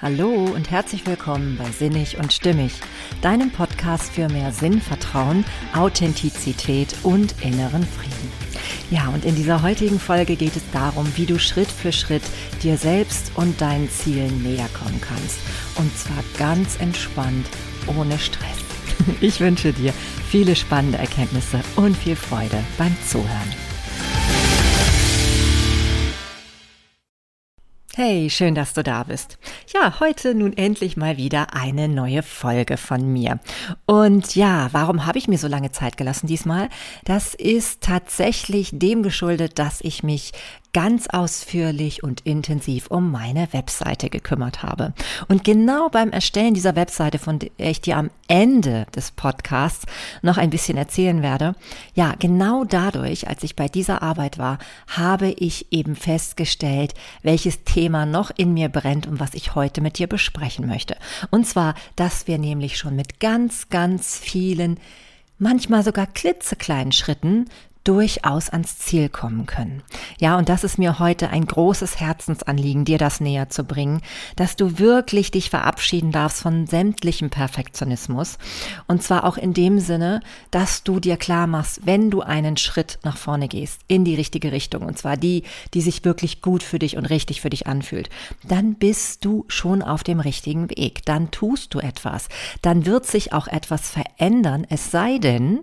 Hallo und herzlich willkommen bei Sinnig und Stimmig, deinem Podcast für mehr Sinn, Vertrauen, Authentizität und inneren Frieden. Ja, und in dieser heutigen Folge geht es darum, wie du Schritt für Schritt dir selbst und deinen Zielen näher kommen kannst. Und zwar ganz entspannt, ohne Stress. Ich wünsche dir viele spannende Erkenntnisse und viel Freude beim Zuhören. Hey, schön, dass du da bist. Ja, heute nun endlich mal wieder eine neue Folge von mir. Und ja, warum habe ich mir so lange Zeit gelassen diesmal? Das ist tatsächlich dem geschuldet, dass ich mich ganz ausführlich und intensiv um meine Webseite gekümmert habe. Und genau beim Erstellen dieser Webseite, von der ich dir am Ende des Podcasts noch ein bisschen erzählen werde, ja, genau dadurch, als ich bei dieser Arbeit war, habe ich eben festgestellt, welches Thema noch in mir brennt und was ich heute mit dir besprechen möchte. Und zwar, dass wir nämlich schon mit ganz, ganz vielen manchmal sogar klitzekleinen Schritten durchaus ans Ziel kommen können. Ja, und das ist mir heute ein großes Herzensanliegen, dir das näher zu bringen, dass du wirklich dich verabschieden darfst von sämtlichem Perfektionismus. Und zwar auch in dem Sinne, dass du dir klar machst, wenn du einen Schritt nach vorne gehst, in die richtige Richtung, und zwar die, die sich wirklich gut für dich und richtig für dich anfühlt, dann bist du schon auf dem richtigen Weg. Dann tust du etwas. Dann wird sich auch etwas verändern, es sei denn,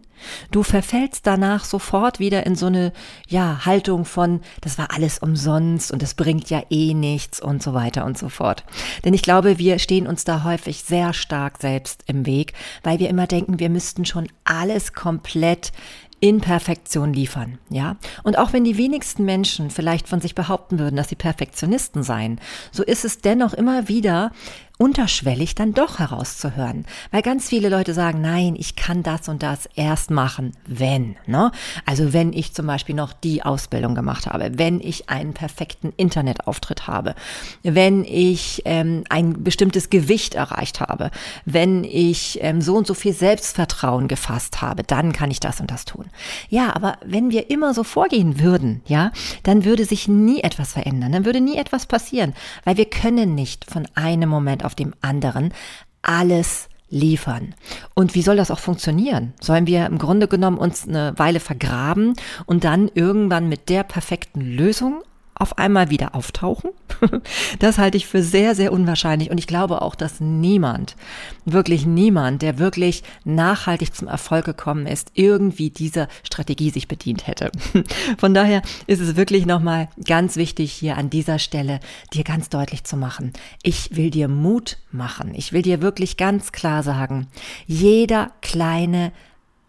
du verfällst danach sofort wieder in so eine ja, Haltung von, das war alles umsonst und das bringt ja eh nichts und so weiter und so fort. Denn ich glaube, wir stehen uns da häufig sehr stark selbst im Weg, weil wir immer denken, wir müssten schon alles komplett in Perfektion liefern, ja? Und auch wenn die wenigsten Menschen vielleicht von sich behaupten würden, dass sie Perfektionisten seien, so ist es dennoch immer wieder unterschwellig dann doch herauszuhören. Weil ganz viele Leute sagen, nein, ich kann das und das erst machen, wenn. Ne? Also wenn ich zum Beispiel noch die Ausbildung gemacht habe, wenn ich einen perfekten Internetauftritt habe, wenn ich ähm, ein bestimmtes Gewicht erreicht habe, wenn ich ähm, so und so viel Selbstvertrauen gefasst habe, dann kann ich das und das tun. Ja, aber wenn wir immer so vorgehen würden, ja, dann würde sich nie etwas verändern, dann würde nie etwas passieren, weil wir können nicht von einem Moment auf dem anderen alles liefern. Und wie soll das auch funktionieren? Sollen wir im Grunde genommen uns eine Weile vergraben und dann irgendwann mit der perfekten Lösung auf einmal wieder auftauchen? Das halte ich für sehr, sehr unwahrscheinlich. Und ich glaube auch, dass niemand, wirklich niemand, der wirklich nachhaltig zum Erfolg gekommen ist, irgendwie dieser Strategie sich bedient hätte. Von daher ist es wirklich nochmal ganz wichtig, hier an dieser Stelle dir ganz deutlich zu machen. Ich will dir Mut machen. Ich will dir wirklich ganz klar sagen, jeder kleine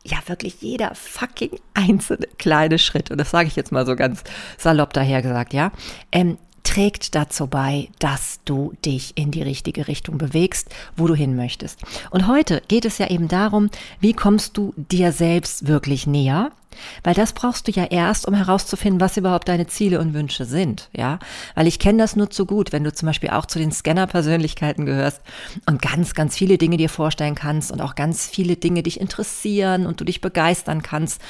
ja wirklich jeder fucking einzelne kleine Schritt, und das sage ich jetzt mal so ganz salopp daher gesagt, ja, ähm, trägt dazu bei, dass du dich in die richtige Richtung bewegst, wo du hin möchtest. Und heute geht es ja eben darum, wie kommst du dir selbst wirklich näher? Weil das brauchst du ja erst, um herauszufinden, was überhaupt deine Ziele und Wünsche sind, ja. Weil ich kenne das nur zu gut, wenn du zum Beispiel auch zu den Scanner-Persönlichkeiten gehörst und ganz, ganz viele Dinge dir vorstellen kannst und auch ganz viele Dinge dich interessieren und du dich begeistern kannst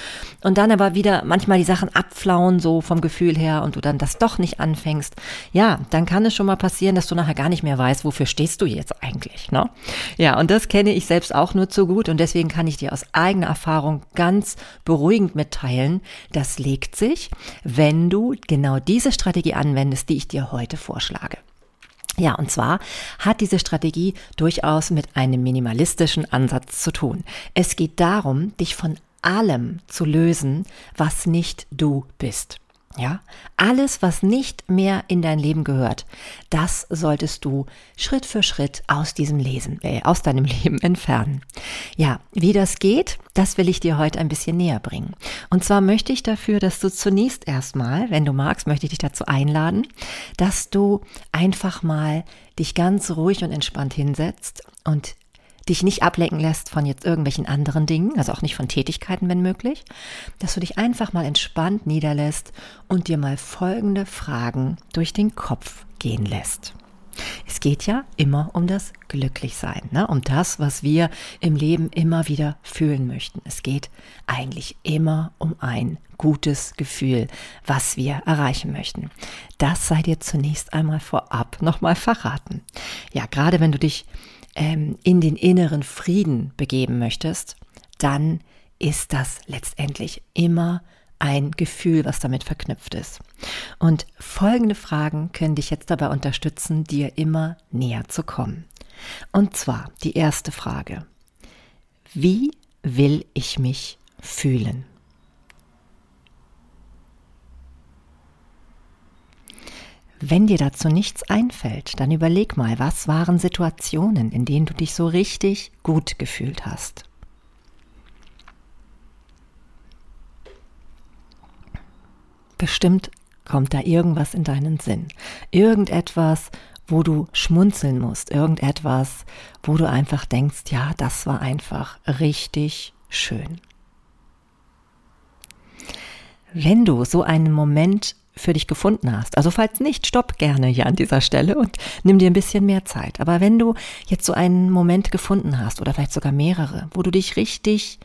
und dann aber wieder manchmal die Sachen abflauen, so vom Gefühl her und du dann das doch nicht anfängst, ja, dann kann es schon mal passieren, dass du nachher gar nicht mehr weißt, wofür stehst du jetzt eigentlich, ne? Ja, und das kenne ich selbst auch nur zu gut und deswegen kann ich dir aus eigener Erfahrung ganz beruhigend mitteilen, das legt sich, wenn du genau diese Strategie anwendest, die ich dir heute vorschlage. Ja, und zwar hat diese Strategie durchaus mit einem minimalistischen Ansatz zu tun. Es geht darum, dich von allem zu lösen, was nicht du bist. Ja, alles, was nicht mehr in dein Leben gehört, das solltest du Schritt für Schritt aus diesem Lesen, äh, aus deinem Leben entfernen. Ja, wie das geht, das will ich dir heute ein bisschen näher bringen. Und zwar möchte ich dafür, dass du zunächst erstmal, wenn du magst, möchte ich dich dazu einladen, dass du einfach mal dich ganz ruhig und entspannt hinsetzt und dich nicht ablenken lässt von jetzt irgendwelchen anderen Dingen, also auch nicht von Tätigkeiten, wenn möglich, dass du dich einfach mal entspannt niederlässt und dir mal folgende Fragen durch den Kopf gehen lässt. es geht ja immer um das Glücklichsein, ne? um das, was wir im Leben immer wieder fühlen möchten. Es geht eigentlich immer um ein gutes Gefühl, was wir erreichen möchten. Das sei dir zunächst einmal vorab nochmal verraten. Ja, gerade wenn du dich ähm, in den inneren Frieden begeben möchtest, dann ist das letztendlich immer ein Gefühl, was damit verknüpft ist. Und folgende Fragen können dich jetzt dabei unterstützen, dir immer näher zu kommen. Und zwar die erste Frage. Wie will ich mich fühlen? Wenn dir dazu nichts einfällt, dann überleg mal, was waren Situationen, in denen du dich so richtig gut gefühlt hast. Bestimmt kommt da irgendwas in deinen Sinn. Irgendetwas, wo du schmunzeln musst. Irgendetwas, wo du einfach denkst, ja, das war einfach richtig schön. Wenn du so einen Moment für dich gefunden hast. Also falls nicht, stopp gerne hier an dieser Stelle und nimm dir ein bisschen mehr Zeit. Aber wenn du jetzt so einen Moment gefunden hast oder vielleicht sogar mehrere, wo du dich richtig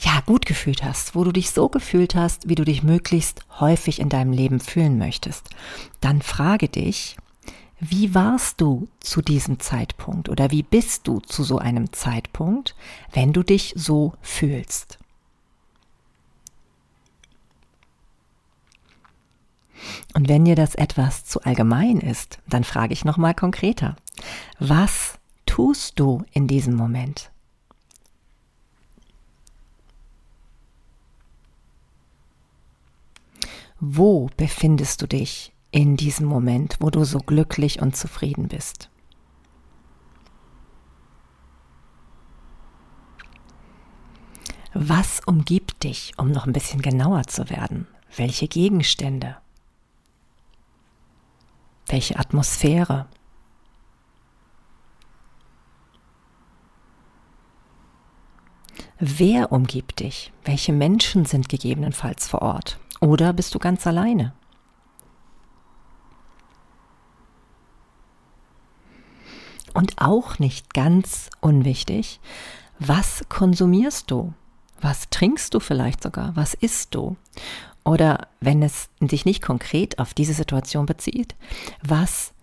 ja, gut gefühlt hast, wo du dich so gefühlt hast, wie du dich möglichst häufig in deinem Leben fühlen möchtest, dann frage dich, wie warst du zu diesem Zeitpunkt oder wie bist du zu so einem Zeitpunkt, wenn du dich so fühlst? Und wenn dir das etwas zu allgemein ist, dann frage ich nochmal konkreter. Was tust du in diesem Moment? Wo befindest du dich in diesem Moment, wo du so glücklich und zufrieden bist? Was umgibt dich, um noch ein bisschen genauer zu werden? Welche Gegenstände? Welche Atmosphäre? Wer umgibt dich? Welche Menschen sind gegebenenfalls vor Ort? Oder bist du ganz alleine? Und auch nicht ganz unwichtig, was konsumierst du? Was trinkst du vielleicht sogar? Was isst du? Oder wenn es sich nicht konkret auf diese Situation bezieht, was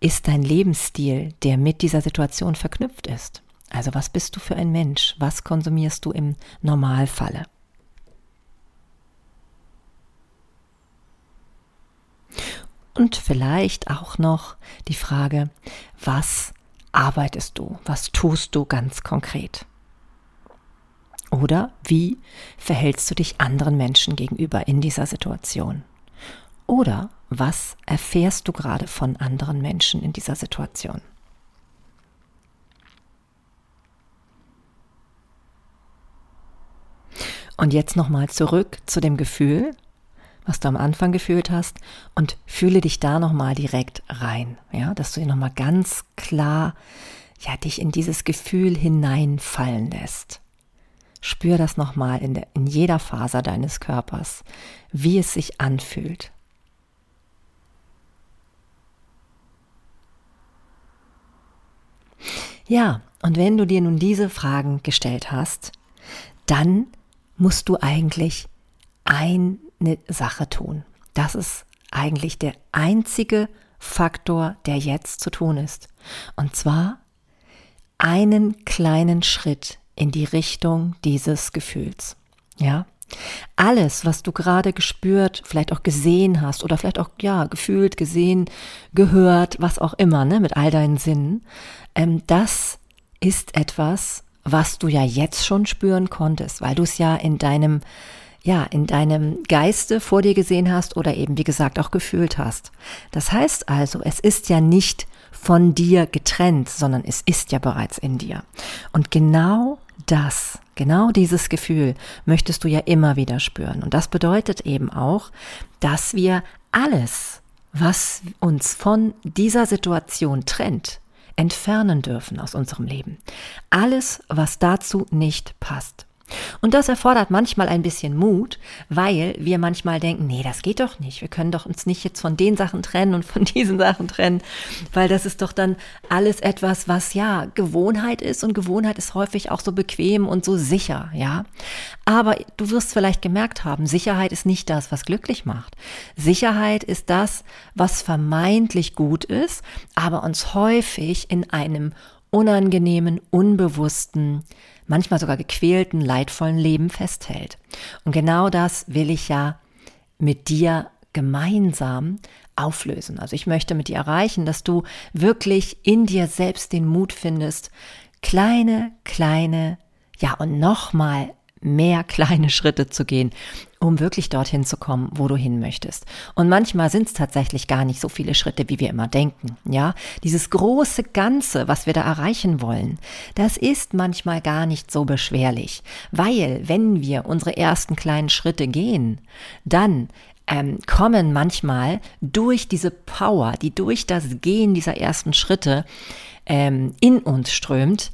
ist dein Lebensstil, der mit dieser Situation verknüpft ist? Also was bist du für ein Mensch? Was konsumierst du im Normalfalle? Und vielleicht auch noch die Frage, was arbeitest du? Was tust du ganz konkret? Oder wie verhältst du dich anderen Menschen gegenüber in dieser Situation? Oder was erfährst du gerade von anderen Menschen in dieser Situation? Und jetzt nochmal zurück zu dem Gefühl, was du am Anfang gefühlt hast und fühle dich da nochmal direkt rein, ja, dass du dir nochmal ganz klar, ja, dich in dieses Gefühl hineinfallen lässt. Spür das nochmal in, in jeder Faser deines Körpers, wie es sich anfühlt. Ja, und wenn du dir nun diese Fragen gestellt hast, dann musst du eigentlich eine Sache tun. Das ist eigentlich der einzige Faktor, der jetzt zu tun ist. Und zwar einen kleinen Schritt in die Richtung dieses Gefühls. Ja? Alles, was du gerade gespürt, vielleicht auch gesehen hast oder vielleicht auch, ja, gefühlt, gesehen, gehört, was auch immer, ne, mit all deinen Sinnen, ähm, das ist etwas, was du ja jetzt schon spüren konntest, weil du es ja in deinem, ja, in deinem Geiste vor dir gesehen hast oder eben, wie gesagt, auch gefühlt hast. Das heißt also, es ist ja nicht von dir getrennt, sondern es ist ja bereits in dir. Und genau das, genau dieses Gefühl möchtest du ja immer wieder spüren. Und das bedeutet eben auch, dass wir alles, was uns von dieser Situation trennt, entfernen dürfen aus unserem Leben. Alles, was dazu nicht passt. Und das erfordert manchmal ein bisschen Mut, weil wir manchmal denken, nee, das geht doch nicht. Wir können doch uns nicht jetzt von den Sachen trennen und von diesen Sachen trennen, weil das ist doch dann alles etwas, was ja Gewohnheit ist und Gewohnheit ist häufig auch so bequem und so sicher, ja. Aber du wirst vielleicht gemerkt haben, Sicherheit ist nicht das, was glücklich macht. Sicherheit ist das, was vermeintlich gut ist, aber uns häufig in einem unangenehmen, unbewussten, manchmal sogar gequälten, leidvollen Leben festhält. Und genau das will ich ja mit dir gemeinsam auflösen. Also ich möchte mit dir erreichen, dass du wirklich in dir selbst den Mut findest, kleine, kleine, ja und nochmal mehr kleine Schritte zu gehen, um wirklich dorthin zu kommen, wo du hin möchtest. Und manchmal sind es tatsächlich gar nicht so viele Schritte, wie wir immer denken. Ja, dieses große Ganze, was wir da erreichen wollen, das ist manchmal gar nicht so beschwerlich, weil wenn wir unsere ersten kleinen Schritte gehen, dann ähm, kommen manchmal durch diese Power, die durch das Gehen dieser ersten Schritte ähm, in uns strömt,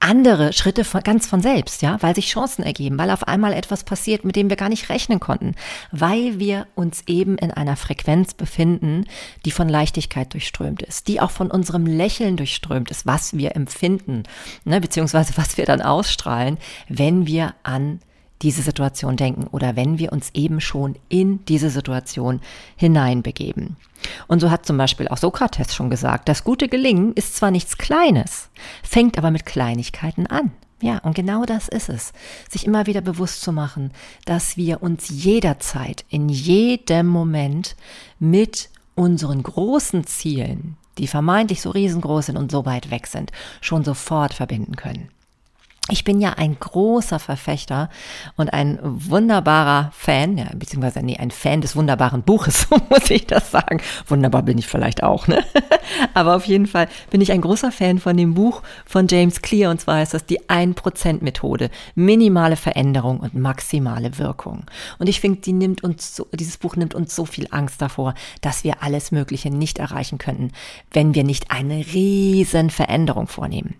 andere Schritte von, ganz von selbst, ja, weil sich Chancen ergeben, weil auf einmal etwas passiert, mit dem wir gar nicht rechnen konnten, weil wir uns eben in einer Frequenz befinden, die von Leichtigkeit durchströmt ist, die auch von unserem Lächeln durchströmt ist, was wir empfinden, ne, beziehungsweise was wir dann ausstrahlen, wenn wir an diese Situation denken oder wenn wir uns eben schon in diese Situation hineinbegeben. Und so hat zum Beispiel auch Sokrates schon gesagt, das gute Gelingen ist zwar nichts Kleines, fängt aber mit Kleinigkeiten an. Ja, und genau das ist es. Sich immer wieder bewusst zu machen, dass wir uns jederzeit, in jedem Moment mit unseren großen Zielen, die vermeintlich so riesengroß sind und so weit weg sind, schon sofort verbinden können. Ich bin ja ein großer Verfechter und ein wunderbarer Fan, ja, beziehungsweise nee, ein Fan des wunderbaren Buches, so muss ich das sagen. Wunderbar bin ich vielleicht auch, ne? Aber auf jeden Fall bin ich ein großer Fan von dem Buch von James Clear und zwar heißt das die 1%-Methode. Minimale Veränderung und maximale Wirkung. Und ich finde, die nimmt uns so, dieses Buch nimmt uns so viel Angst davor, dass wir alles Mögliche nicht erreichen könnten, wenn wir nicht eine riesen Veränderung vornehmen.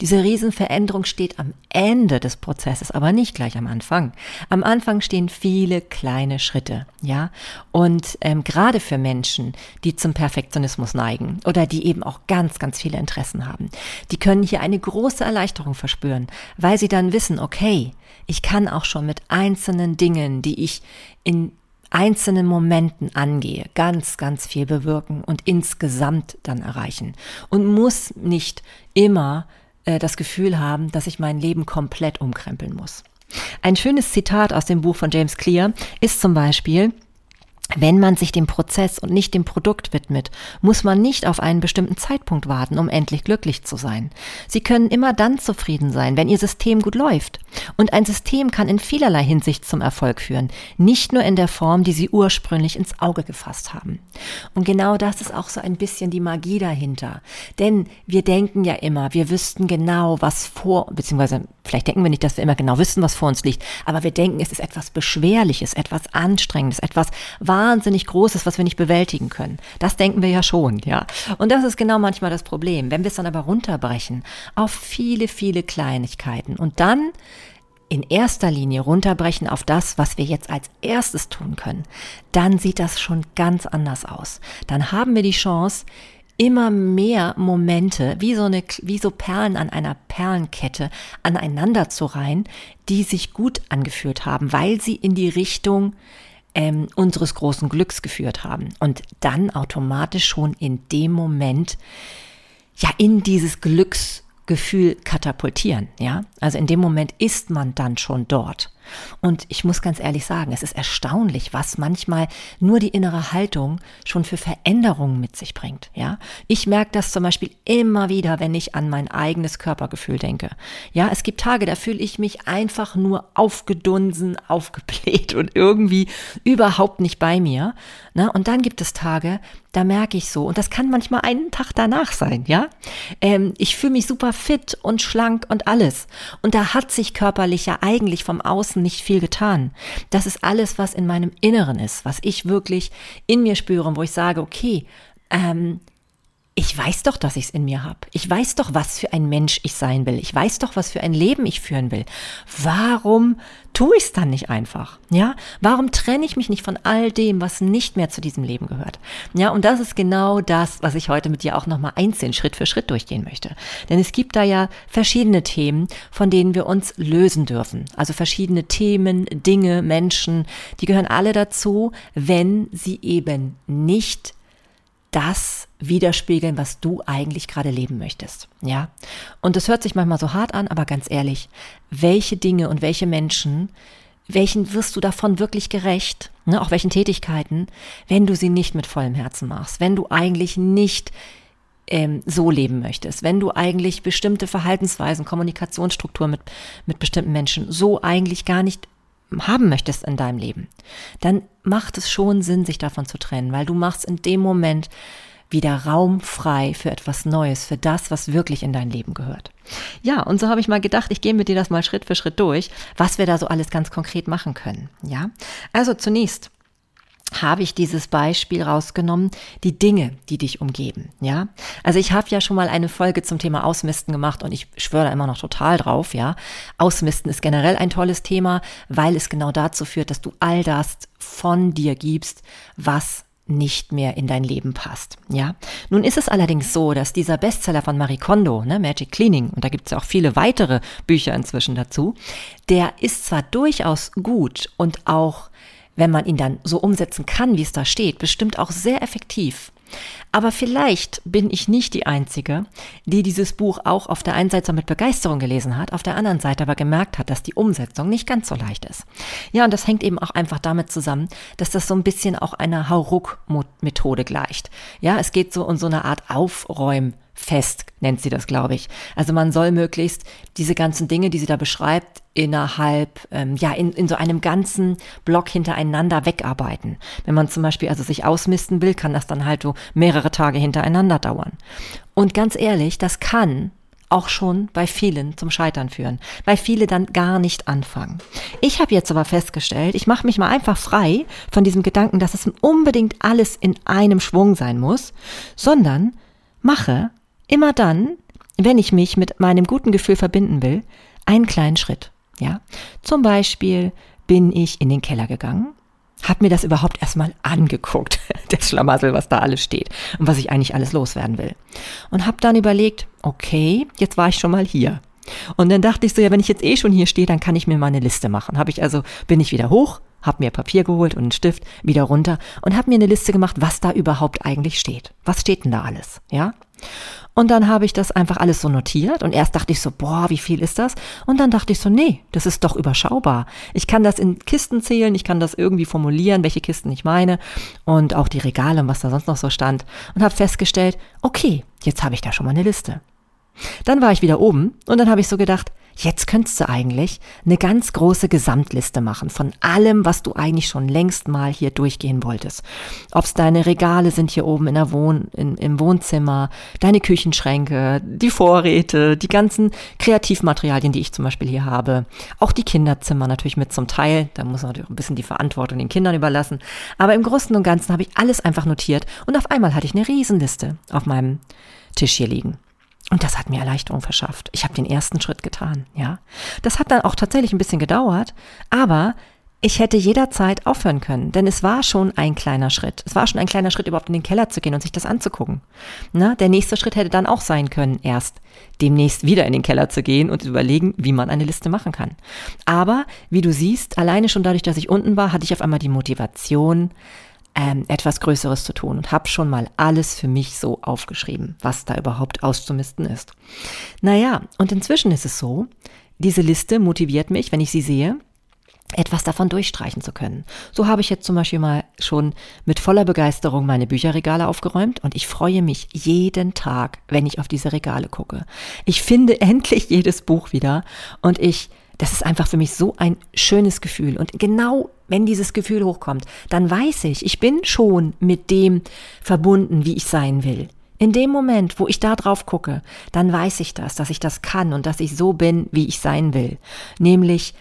Diese Riesenveränderung steht am Ende des Prozesses, aber nicht gleich am Anfang. Am Anfang stehen viele kleine Schritte, ja. Und ähm, gerade für Menschen, die zum Perfektionismus neigen oder die eben auch ganz, ganz viele Interessen haben, die können hier eine große Erleichterung verspüren, weil sie dann wissen, okay, ich kann auch schon mit einzelnen Dingen, die ich in einzelnen Momenten angehe, ganz, ganz viel bewirken und insgesamt dann erreichen. Und muss nicht immer äh, das Gefühl haben, dass ich mein Leben komplett umkrempeln muss. Ein schönes Zitat aus dem Buch von James Clear ist zum Beispiel, wenn man sich dem Prozess und nicht dem Produkt widmet, muss man nicht auf einen bestimmten Zeitpunkt warten, um endlich glücklich zu sein. Sie können immer dann zufrieden sein, wenn Ihr System gut läuft. Und ein System kann in vielerlei Hinsicht zum Erfolg führen, nicht nur in der Form, die Sie ursprünglich ins Auge gefasst haben. Und genau das ist auch so ein bisschen die Magie dahinter. Denn wir denken ja immer, wir wüssten genau, was vor, beziehungsweise vielleicht denken wir nicht, dass wir immer genau wissen, was vor uns liegt, aber wir denken, es ist etwas Beschwerliches, etwas Anstrengendes, etwas wahnsinnig Großes, was wir nicht bewältigen können. Das denken wir ja schon, ja. Und das ist genau manchmal das Problem. Wenn wir es dann aber runterbrechen auf viele, viele Kleinigkeiten und dann in erster Linie runterbrechen auf das, was wir jetzt als erstes tun können, dann sieht das schon ganz anders aus. Dann haben wir die Chance, immer mehr Momente, wie so eine, wie so Perlen an einer Perlenkette aneinander zu reihen, die sich gut angefühlt haben, weil sie in die Richtung ähm, unseres großen Glücks geführt haben und dann automatisch schon in dem Moment ja in dieses Glücksgefühl katapultieren, ja? Also in dem Moment ist man dann schon dort. Und ich muss ganz ehrlich sagen, es ist erstaunlich, was manchmal nur die innere Haltung schon für Veränderungen mit sich bringt. Ja, ich merke das zum Beispiel immer wieder, wenn ich an mein eigenes Körpergefühl denke. Ja, es gibt Tage, da fühle ich mich einfach nur aufgedunsen, aufgebläht und irgendwie überhaupt nicht bei mir. Ne? Und dann gibt es Tage, da merke ich so, und das kann manchmal einen Tag danach sein, ja. Ähm, ich fühle mich super fit und schlank und alles. Und da hat sich körperlich ja eigentlich vom Außen Außen nicht viel getan. Das ist alles, was in meinem Inneren ist, was ich wirklich in mir spüre wo ich sage, okay, ähm, ich weiß doch, dass ich es in mir habe. Ich weiß doch, was für ein Mensch ich sein will. Ich weiß doch, was für ein Leben ich führen will. Warum tue ich es dann nicht einfach? Ja, warum trenne ich mich nicht von all dem, was nicht mehr zu diesem Leben gehört? Ja, und das ist genau das, was ich heute mit dir auch nochmal einzeln Schritt für Schritt durchgehen möchte. Denn es gibt da ja verschiedene Themen, von denen wir uns lösen dürfen. Also verschiedene Themen, Dinge, Menschen, die gehören alle dazu, wenn sie eben nicht das widerspiegeln, was du eigentlich gerade leben möchtest. Ja. Und das hört sich manchmal so hart an, aber ganz ehrlich, welche Dinge und welche Menschen, welchen wirst du davon wirklich gerecht, ne, auch welchen Tätigkeiten, wenn du sie nicht mit vollem Herzen machst, wenn du eigentlich nicht ähm, so leben möchtest, wenn du eigentlich bestimmte Verhaltensweisen, Kommunikationsstrukturen mit, mit bestimmten Menschen so eigentlich gar nicht haben möchtest in deinem Leben, dann macht es schon Sinn, sich davon zu trennen, weil du machst in dem Moment wieder Raum frei für etwas Neues, für das, was wirklich in dein Leben gehört. Ja, und so habe ich mal gedacht, ich gehe mit dir das mal Schritt für Schritt durch, was wir da so alles ganz konkret machen können. Ja, also zunächst habe ich dieses Beispiel rausgenommen, die Dinge, die dich umgeben, ja? Also ich habe ja schon mal eine Folge zum Thema Ausmisten gemacht und ich schwöre da immer noch total drauf, ja? Ausmisten ist generell ein tolles Thema, weil es genau dazu führt, dass du all das von dir gibst, was nicht mehr in dein Leben passt. Ja, nun ist es allerdings so, dass dieser Bestseller von Marie Kondo, ne, Magic Cleaning, und da gibt es ja auch viele weitere Bücher inzwischen dazu, der ist zwar durchaus gut und auch wenn man ihn dann so umsetzen kann, wie es da steht, bestimmt auch sehr effektiv. Aber vielleicht bin ich nicht die Einzige, die dieses Buch auch auf der einen Seite mit Begeisterung gelesen hat, auf der anderen Seite aber gemerkt hat, dass die Umsetzung nicht ganz so leicht ist. Ja, und das hängt eben auch einfach damit zusammen, dass das so ein bisschen auch einer Hauruck-Methode gleicht. Ja, es geht so um so eine Art Aufräumen fest, nennt sie das, glaube ich. Also man soll möglichst diese ganzen Dinge, die sie da beschreibt, innerhalb, ähm, ja, in, in so einem ganzen Block hintereinander wegarbeiten. Wenn man zum Beispiel also sich ausmisten will, kann das dann halt so mehrere Tage hintereinander dauern. Und ganz ehrlich, das kann auch schon bei vielen zum Scheitern führen, weil viele dann gar nicht anfangen. Ich habe jetzt aber festgestellt, ich mache mich mal einfach frei von diesem Gedanken, dass es unbedingt alles in einem Schwung sein muss, sondern mache immer dann, wenn ich mich mit meinem guten Gefühl verbinden will, einen kleinen Schritt. Ja, zum Beispiel bin ich in den Keller gegangen, habe mir das überhaupt erstmal angeguckt, das Schlamassel, was da alles steht und was ich eigentlich alles loswerden will. Und habe dann überlegt, okay, jetzt war ich schon mal hier. Und dann dachte ich so, ja, wenn ich jetzt eh schon hier stehe, dann kann ich mir mal eine Liste machen. Habe ich also, bin ich wieder hoch, habe mir Papier geholt und einen Stift, wieder runter und habe mir eine Liste gemacht, was da überhaupt eigentlich steht. Was steht denn da alles? Ja? Und dann habe ich das einfach alles so notiert und erst dachte ich so, boah, wie viel ist das? Und dann dachte ich so, nee, das ist doch überschaubar. Ich kann das in Kisten zählen, ich kann das irgendwie formulieren, welche Kisten ich meine und auch die Regale und was da sonst noch so stand und habe festgestellt, okay, jetzt habe ich da schon mal eine Liste. Dann war ich wieder oben und dann habe ich so gedacht, Jetzt könntest du eigentlich eine ganz große Gesamtliste machen von allem, was du eigentlich schon längst mal hier durchgehen wolltest. Ob es deine Regale sind hier oben in der Wohn in, im Wohnzimmer, deine Küchenschränke, die Vorräte, die ganzen Kreativmaterialien, die ich zum Beispiel hier habe. Auch die Kinderzimmer natürlich mit zum Teil. Da muss man natürlich ein bisschen die Verantwortung den Kindern überlassen. Aber im Großen und Ganzen habe ich alles einfach notiert und auf einmal hatte ich eine Riesenliste auf meinem Tisch hier liegen. Und das hat mir Erleichterung verschafft. Ich habe den ersten Schritt getan, ja. Das hat dann auch tatsächlich ein bisschen gedauert, aber ich hätte jederzeit aufhören können, denn es war schon ein kleiner Schritt. Es war schon ein kleiner Schritt, überhaupt in den Keller zu gehen und sich das anzugucken. Na, der nächste Schritt hätte dann auch sein können, erst demnächst wieder in den Keller zu gehen und zu überlegen, wie man eine Liste machen kann. Aber, wie du siehst, alleine schon dadurch, dass ich unten war, hatte ich auf einmal die Motivation, ähm, etwas Größeres zu tun und habe schon mal alles für mich so aufgeschrieben, was da überhaupt auszumisten ist. Naja, und inzwischen ist es so, diese Liste motiviert mich, wenn ich sie sehe, etwas davon durchstreichen zu können. So habe ich jetzt zum Beispiel mal schon mit voller Begeisterung meine Bücherregale aufgeräumt und ich freue mich jeden Tag, wenn ich auf diese Regale gucke. Ich finde endlich jedes Buch wieder und ich das ist einfach für mich so ein schönes Gefühl. Und genau wenn dieses Gefühl hochkommt, dann weiß ich, ich bin schon mit dem verbunden, wie ich sein will. In dem Moment, wo ich da drauf gucke, dann weiß ich das, dass ich das kann und dass ich so bin, wie ich sein will. Nämlich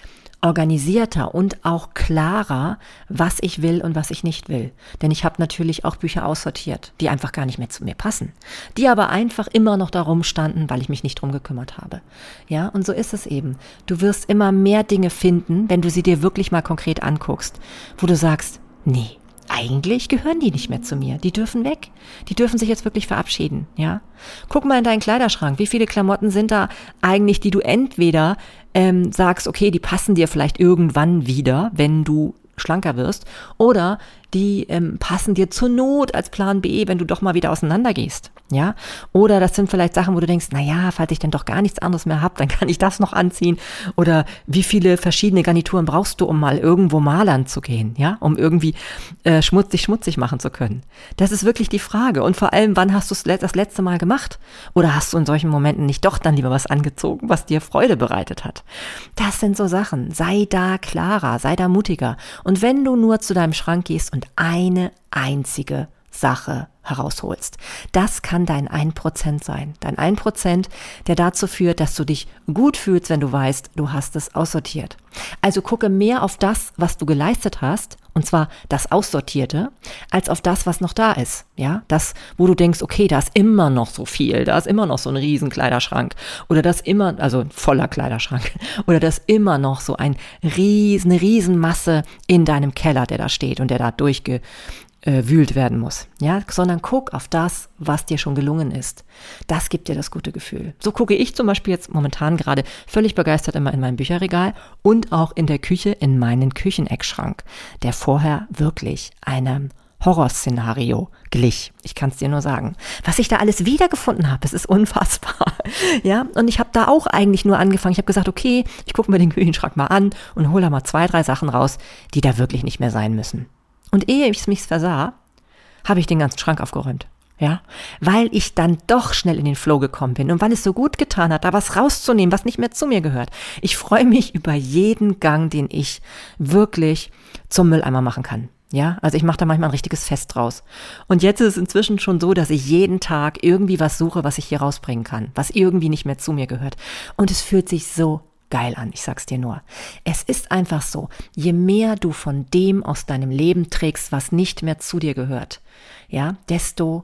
organisierter und auch klarer, was ich will und was ich nicht will. Denn ich habe natürlich auch Bücher aussortiert, die einfach gar nicht mehr zu mir passen, die aber einfach immer noch darum standen, weil ich mich nicht drum gekümmert habe. Ja, und so ist es eben. Du wirst immer mehr Dinge finden, wenn du sie dir wirklich mal konkret anguckst, wo du sagst, nee, eigentlich gehören die nicht mehr zu mir. Die dürfen weg. Die dürfen sich jetzt wirklich verabschieden, ja. Guck mal in deinen Kleiderschrank. Wie viele Klamotten sind da eigentlich, die du entweder ähm, sagst, okay, die passen dir vielleicht irgendwann wieder, wenn du schlanker wirst, oder die ähm, passen dir zur Not als Plan B, wenn du doch mal wieder auseinandergehst. Ja, oder das sind vielleicht Sachen, wo du denkst, na ja, falls ich dann doch gar nichts anderes mehr habe, dann kann ich das noch anziehen. Oder wie viele verschiedene Garnituren brauchst du, um mal irgendwo malern zu gehen, ja, um irgendwie äh, schmutzig schmutzig machen zu können? Das ist wirklich die Frage. Und vor allem, wann hast du es das letzte Mal gemacht? Oder hast du in solchen Momenten nicht doch dann lieber was angezogen, was dir Freude bereitet hat? Das sind so Sachen. Sei da klarer, sei da mutiger. Und wenn du nur zu deinem Schrank gehst und eine einzige Sache herausholst. Das kann dein 1% sein. Dein 1%, der dazu führt, dass du dich gut fühlst, wenn du weißt, du hast es aussortiert. Also gucke mehr auf das, was du geleistet hast, und zwar das Aussortierte, als auf das, was noch da ist. Ja, das, wo du denkst, okay, da ist immer noch so viel, da ist immer noch so ein riesen Kleiderschrank oder das immer, also voller Kleiderschrank oder das immer noch so ein riesen, eine Riesenmasse in deinem Keller, der da steht und der da durchge, wühlt werden muss, ja, sondern guck auf das, was dir schon gelungen ist. Das gibt dir das gute Gefühl. So gucke ich zum Beispiel jetzt momentan gerade völlig begeistert immer in mein Bücherregal und auch in der Küche in meinen Kücheneckschrank, der vorher wirklich einem Horrorszenario glich. Ich kann es dir nur sagen. Was ich da alles wiedergefunden habe, es ist unfassbar. Ja, und ich habe da auch eigentlich nur angefangen. Ich habe gesagt, okay, ich gucke mir den Küchenschrank mal an und hole da mal zwei, drei Sachen raus, die da wirklich nicht mehr sein müssen. Und ehe ich es mich versah, habe ich den ganzen Schrank aufgeräumt. Ja, weil ich dann doch schnell in den Flow gekommen bin und weil es so gut getan hat, da was rauszunehmen, was nicht mehr zu mir gehört. Ich freue mich über jeden Gang, den ich wirklich zum Mülleimer machen kann. Ja, also ich mache da manchmal ein richtiges Fest draus. Und jetzt ist es inzwischen schon so, dass ich jeden Tag irgendwie was suche, was ich hier rausbringen kann, was irgendwie nicht mehr zu mir gehört. Und es fühlt sich so geil an, ich sag's dir nur. Es ist einfach so, je mehr du von dem aus deinem Leben trägst, was nicht mehr zu dir gehört, ja, desto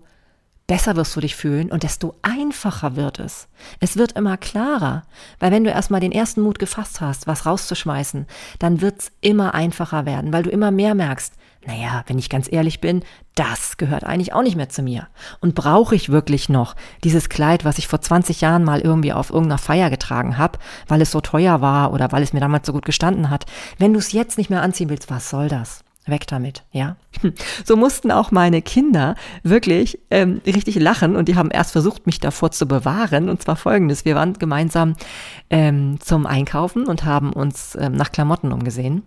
besser wirst du dich fühlen und desto einfacher wird es. Es wird immer klarer, weil wenn du erstmal den ersten Mut gefasst hast, was rauszuschmeißen, dann wird's immer einfacher werden, weil du immer mehr merkst, naja, wenn ich ganz ehrlich bin, das gehört eigentlich auch nicht mehr zu mir. Und brauche ich wirklich noch dieses Kleid, was ich vor 20 Jahren mal irgendwie auf irgendeiner Feier getragen habe, weil es so teuer war oder weil es mir damals so gut gestanden hat? Wenn du es jetzt nicht mehr anziehen willst, was soll das? Weg damit, ja. So mussten auch meine Kinder wirklich ähm, richtig lachen und die haben erst versucht, mich davor zu bewahren. Und zwar folgendes: Wir waren gemeinsam ähm, zum Einkaufen und haben uns ähm, nach Klamotten umgesehen.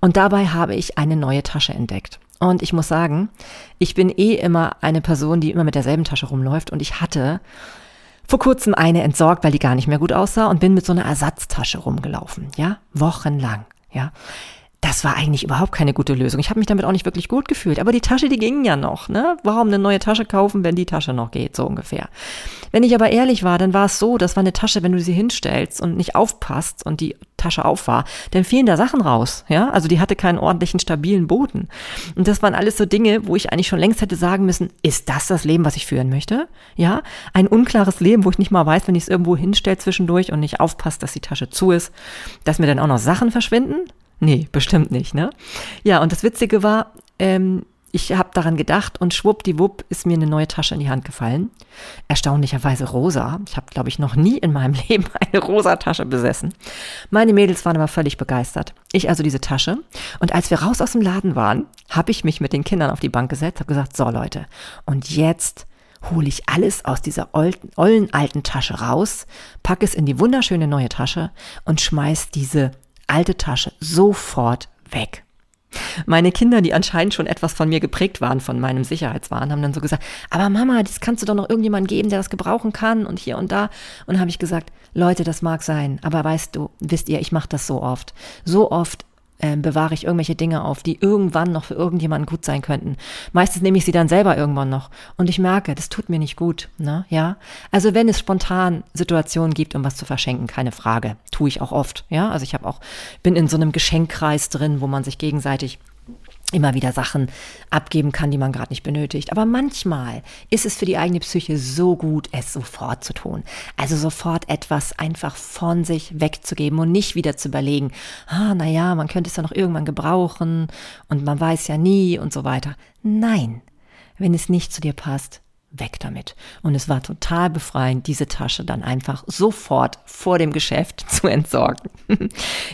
Und dabei habe ich eine neue Tasche entdeckt. Und ich muss sagen, ich bin eh immer eine Person, die immer mit derselben Tasche rumläuft. Und ich hatte vor kurzem eine entsorgt, weil die gar nicht mehr gut aussah und bin mit so einer Ersatztasche rumgelaufen. Ja, wochenlang. Ja das war eigentlich überhaupt keine gute Lösung. Ich habe mich damit auch nicht wirklich gut gefühlt. Aber die Tasche, die ging ja noch. Ne? Warum eine neue Tasche kaufen, wenn die Tasche noch geht, so ungefähr. Wenn ich aber ehrlich war, dann war es so, das war eine Tasche, wenn du sie hinstellst und nicht aufpasst und die Tasche auf war, dann fielen da Sachen raus. Ja, also die hatte keinen ordentlichen, stabilen Boden. Und das waren alles so Dinge, wo ich eigentlich schon längst hätte sagen müssen, ist das das Leben, was ich führen möchte? Ja, ein unklares Leben, wo ich nicht mal weiß, wenn ich es irgendwo hinstelle zwischendurch und nicht aufpasst, dass die Tasche zu ist, dass mir dann auch noch Sachen verschwinden. Nee, bestimmt nicht, ne? Ja, und das Witzige war, ähm, ich habe daran gedacht und schwuppdiwupp ist mir eine neue Tasche in die Hand gefallen. Erstaunlicherweise rosa. Ich habe, glaube ich, noch nie in meinem Leben eine rosa Tasche besessen. Meine Mädels waren aber völlig begeistert. Ich also diese Tasche. Und als wir raus aus dem Laden waren, habe ich mich mit den Kindern auf die Bank gesetzt, habe gesagt, so Leute, und jetzt hole ich alles aus dieser ollen, ollen alten Tasche raus, packe es in die wunderschöne neue Tasche und schmeiß diese alte Tasche sofort weg. Meine Kinder, die anscheinend schon etwas von mir geprägt waren, von meinem Sicherheitswahn, haben dann so gesagt, aber Mama, das kannst du doch noch irgendjemand geben, der das gebrauchen kann und hier und da. Und habe ich gesagt, Leute, das mag sein, aber weißt du, wisst ihr, ich mache das so oft. So oft äh, bewahre ich irgendwelche Dinge auf, die irgendwann noch für irgendjemanden gut sein könnten. Meistens nehme ich sie dann selber irgendwann noch. Und ich merke, das tut mir nicht gut. Ne? Ja. Also wenn es spontan Situationen gibt, um was zu verschenken, keine Frage. Tue ich auch oft. Ja. Also ich habe auch, bin in so einem Geschenkkreis drin, wo man sich gegenseitig immer wieder Sachen abgeben kann, die man gerade nicht benötigt. Aber manchmal ist es für die eigene Psyche so gut, es sofort zu tun. Also sofort etwas einfach von sich wegzugeben und nicht wieder zu überlegen, ah, na ja, man könnte es ja noch irgendwann gebrauchen und man weiß ja nie und so weiter. Nein, wenn es nicht zu dir passt, weg damit. Und es war total befreiend, diese Tasche dann einfach sofort vor dem Geschäft zu entsorgen.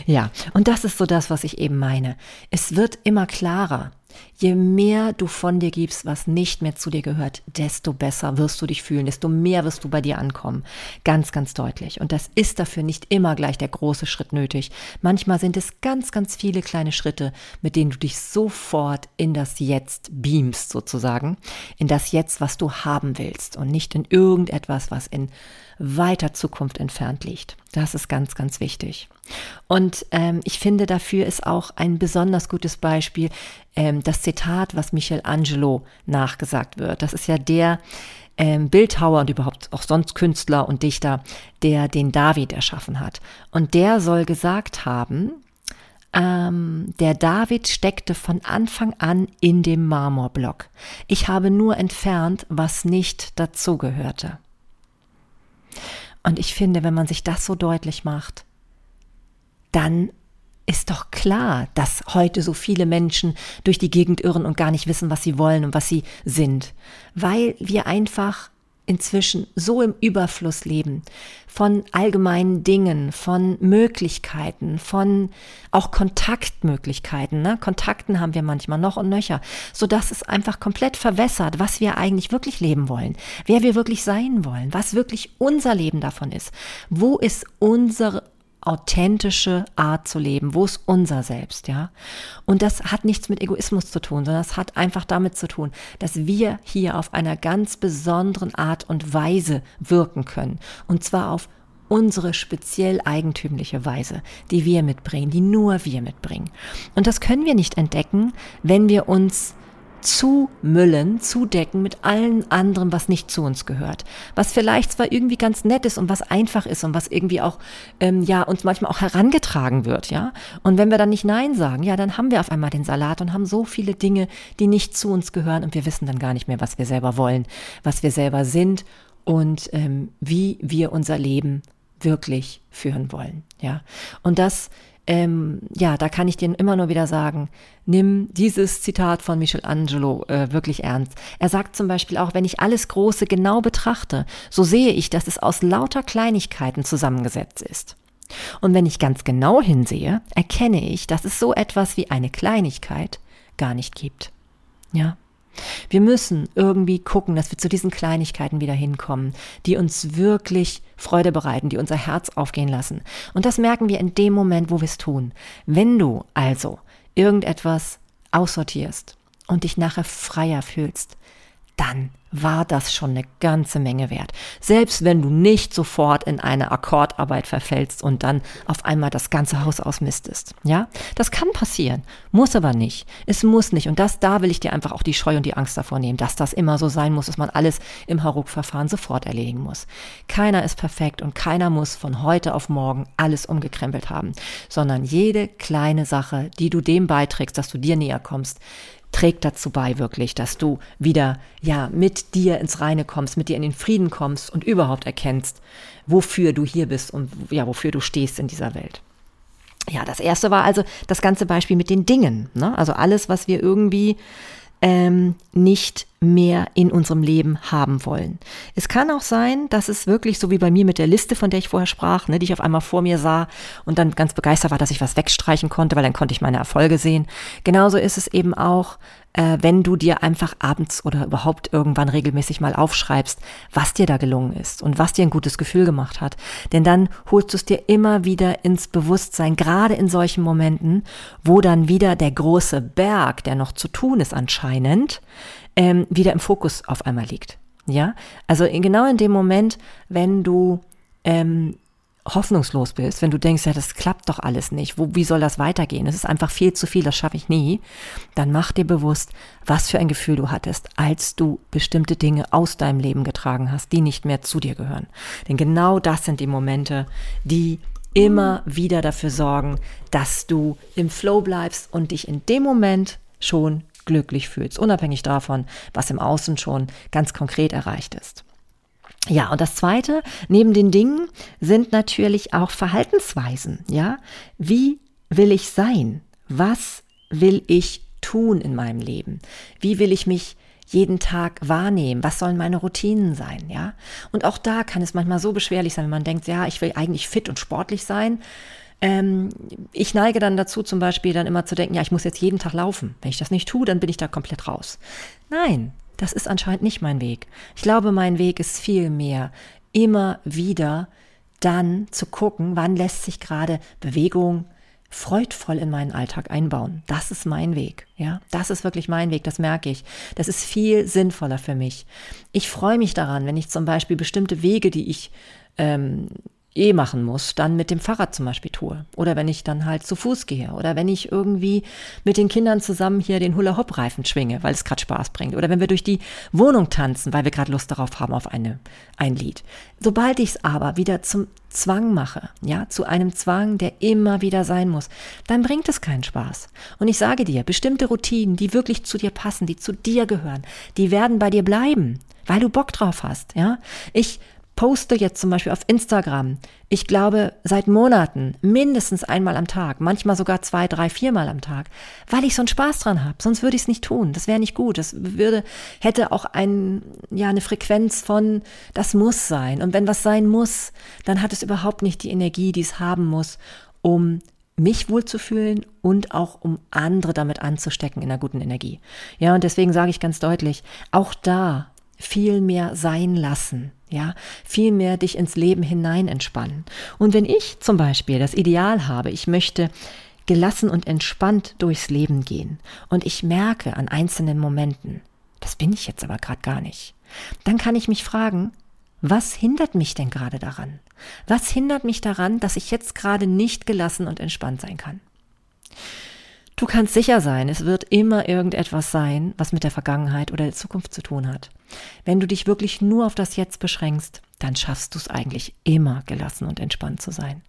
ja, und das ist so das, was ich eben meine. Es wird immer klarer. Je mehr du von dir gibst, was nicht mehr zu dir gehört, desto besser wirst du dich fühlen, desto mehr wirst du bei dir ankommen. Ganz, ganz deutlich. Und das ist dafür nicht immer gleich der große Schritt nötig. Manchmal sind es ganz, ganz viele kleine Schritte, mit denen du dich sofort in das Jetzt beamst, sozusagen. In das Jetzt, was du haben willst und nicht in irgendetwas, was in weiter Zukunft entfernt liegt. Das ist ganz, ganz wichtig. Und ähm, ich finde, dafür ist auch ein besonders gutes Beispiel ähm, das Zitat, was Michelangelo nachgesagt wird. Das ist ja der ähm, Bildhauer und überhaupt auch sonst Künstler und Dichter, der den David erschaffen hat. Und der soll gesagt haben, ähm, der David steckte von Anfang an in dem Marmorblock. Ich habe nur entfernt, was nicht dazugehörte. Und ich finde, wenn man sich das so deutlich macht, dann ist doch klar, dass heute so viele Menschen durch die Gegend irren und gar nicht wissen, was sie wollen und was sie sind, weil wir einfach inzwischen so im Überfluss leben von allgemeinen Dingen, von Möglichkeiten, von auch Kontaktmöglichkeiten. Ne? Kontakten haben wir manchmal noch und nöcher, so dass es einfach komplett verwässert, was wir eigentlich wirklich leben wollen, wer wir wirklich sein wollen, was wirklich unser Leben davon ist, wo ist unsere authentische Art zu leben. Wo ist unser Selbst, ja? Und das hat nichts mit Egoismus zu tun, sondern es hat einfach damit zu tun, dass wir hier auf einer ganz besonderen Art und Weise wirken können. Und zwar auf unsere speziell eigentümliche Weise, die wir mitbringen, die nur wir mitbringen. Und das können wir nicht entdecken, wenn wir uns zumüllen, zudecken mit allen anderen, was nicht zu uns gehört. Was vielleicht zwar irgendwie ganz nett ist und was einfach ist und was irgendwie auch, ähm, ja, uns manchmal auch herangetragen wird, ja. Und wenn wir dann nicht Nein sagen, ja, dann haben wir auf einmal den Salat und haben so viele Dinge, die nicht zu uns gehören und wir wissen dann gar nicht mehr, was wir selber wollen, was wir selber sind und ähm, wie wir unser Leben wirklich führen wollen, ja. Und das ähm, ja, da kann ich dir immer nur wieder sagen, nimm dieses Zitat von Michelangelo äh, wirklich ernst. Er sagt zum Beispiel auch, wenn ich alles Große genau betrachte, so sehe ich, dass es aus lauter Kleinigkeiten zusammengesetzt ist. Und wenn ich ganz genau hinsehe, erkenne ich, dass es so etwas wie eine Kleinigkeit gar nicht gibt. Ja. Wir müssen irgendwie gucken, dass wir zu diesen Kleinigkeiten wieder hinkommen, die uns wirklich Freude bereiten, die unser Herz aufgehen lassen. Und das merken wir in dem Moment, wo wir es tun. Wenn du also irgendetwas aussortierst und dich nachher freier fühlst, dann war das schon eine ganze Menge wert. Selbst wenn du nicht sofort in eine Akkordarbeit verfällst und dann auf einmal das ganze Haus ausmistest. Ja, das kann passieren, muss aber nicht. Es muss nicht. Und das, da will ich dir einfach auch die Scheu und die Angst davor nehmen, dass das immer so sein muss, dass man alles im Hauruck-Verfahren sofort erledigen muss. Keiner ist perfekt und keiner muss von heute auf morgen alles umgekrempelt haben, sondern jede kleine Sache, die du dem beiträgst, dass du dir näher kommst, trägt dazu bei wirklich, dass du wieder ja mit dir ins Reine kommst, mit dir in den Frieden kommst und überhaupt erkennst, wofür du hier bist und ja, wofür du stehst in dieser Welt. Ja, das erste war also das ganze Beispiel mit den Dingen, ne? also alles, was wir irgendwie ähm, nicht mehr in unserem Leben haben wollen. Es kann auch sein, dass es wirklich so wie bei mir mit der Liste, von der ich vorher sprach, ne, die ich auf einmal vor mir sah und dann ganz begeistert war, dass ich was wegstreichen konnte, weil dann konnte ich meine Erfolge sehen. Genauso ist es eben auch, äh, wenn du dir einfach abends oder überhaupt irgendwann regelmäßig mal aufschreibst, was dir da gelungen ist und was dir ein gutes Gefühl gemacht hat. Denn dann holst du es dir immer wieder ins Bewusstsein, gerade in solchen Momenten, wo dann wieder der große Berg, der noch zu tun ist anscheinend, ähm, wieder im Fokus auf einmal liegt. Ja, also in, genau in dem Moment, wenn du ähm, hoffnungslos bist, wenn du denkst, ja, das klappt doch alles nicht, wo, wie soll das weitergehen? Es ist einfach viel zu viel, das schaffe ich nie, dann mach dir bewusst, was für ein Gefühl du hattest, als du bestimmte Dinge aus deinem Leben getragen hast, die nicht mehr zu dir gehören. Denn genau das sind die Momente, die immer wieder dafür sorgen, dass du im Flow bleibst und dich in dem Moment schon glücklich fühlst, unabhängig davon, was im Außen schon ganz konkret erreicht ist. Ja, und das zweite, neben den Dingen sind natürlich auch Verhaltensweisen, ja? Wie will ich sein? Was will ich tun in meinem Leben? Wie will ich mich jeden Tag wahrnehmen? Was sollen meine Routinen sein, ja? Und auch da kann es manchmal so beschwerlich sein, wenn man denkt, ja, ich will eigentlich fit und sportlich sein. Ähm, ich neige dann dazu, zum Beispiel dann immer zu denken, ja, ich muss jetzt jeden Tag laufen. Wenn ich das nicht tue, dann bin ich da komplett raus. Nein, das ist anscheinend nicht mein Weg. Ich glaube, mein Weg ist viel mehr, immer wieder dann zu gucken, wann lässt sich gerade Bewegung freudvoll in meinen Alltag einbauen. Das ist mein Weg. Ja, das ist wirklich mein Weg. Das merke ich. Das ist viel sinnvoller für mich. Ich freue mich daran, wenn ich zum Beispiel bestimmte Wege, die ich ähm, eh machen muss, dann mit dem Fahrrad zum Beispiel tue. Oder wenn ich dann halt zu Fuß gehe. Oder wenn ich irgendwie mit den Kindern zusammen hier den Hula-Hop-Reifen schwinge, weil es gerade Spaß bringt. Oder wenn wir durch die Wohnung tanzen, weil wir gerade Lust darauf haben auf eine, ein Lied. Sobald ich es aber wieder zum Zwang mache, ja, zu einem Zwang, der immer wieder sein muss, dann bringt es keinen Spaß. Und ich sage dir, bestimmte Routinen, die wirklich zu dir passen, die zu dir gehören, die werden bei dir bleiben, weil du Bock drauf hast, ja. Ich poste jetzt zum Beispiel auf Instagram, ich glaube seit Monaten, mindestens einmal am Tag, manchmal sogar zwei, drei, viermal am Tag, weil ich so einen Spaß dran habe. Sonst würde ich es nicht tun. Das wäre nicht gut. Das würde, hätte auch ein, ja, eine Frequenz von, das muss sein. Und wenn was sein muss, dann hat es überhaupt nicht die Energie, die es haben muss, um mich wohlzufühlen und auch um andere damit anzustecken in einer guten Energie. Ja, und deswegen sage ich ganz deutlich, auch da viel mehr sein lassen, ja, viel mehr dich ins Leben hinein entspannen. Und wenn ich zum Beispiel das Ideal habe, ich möchte gelassen und entspannt durchs Leben gehen und ich merke an einzelnen Momenten, das bin ich jetzt aber gerade gar nicht, dann kann ich mich fragen, was hindert mich denn gerade daran? Was hindert mich daran, dass ich jetzt gerade nicht gelassen und entspannt sein kann? Du kannst sicher sein, es wird immer irgendetwas sein, was mit der Vergangenheit oder der Zukunft zu tun hat. Wenn du dich wirklich nur auf das Jetzt beschränkst, dann schaffst du es eigentlich immer gelassen und entspannt zu sein.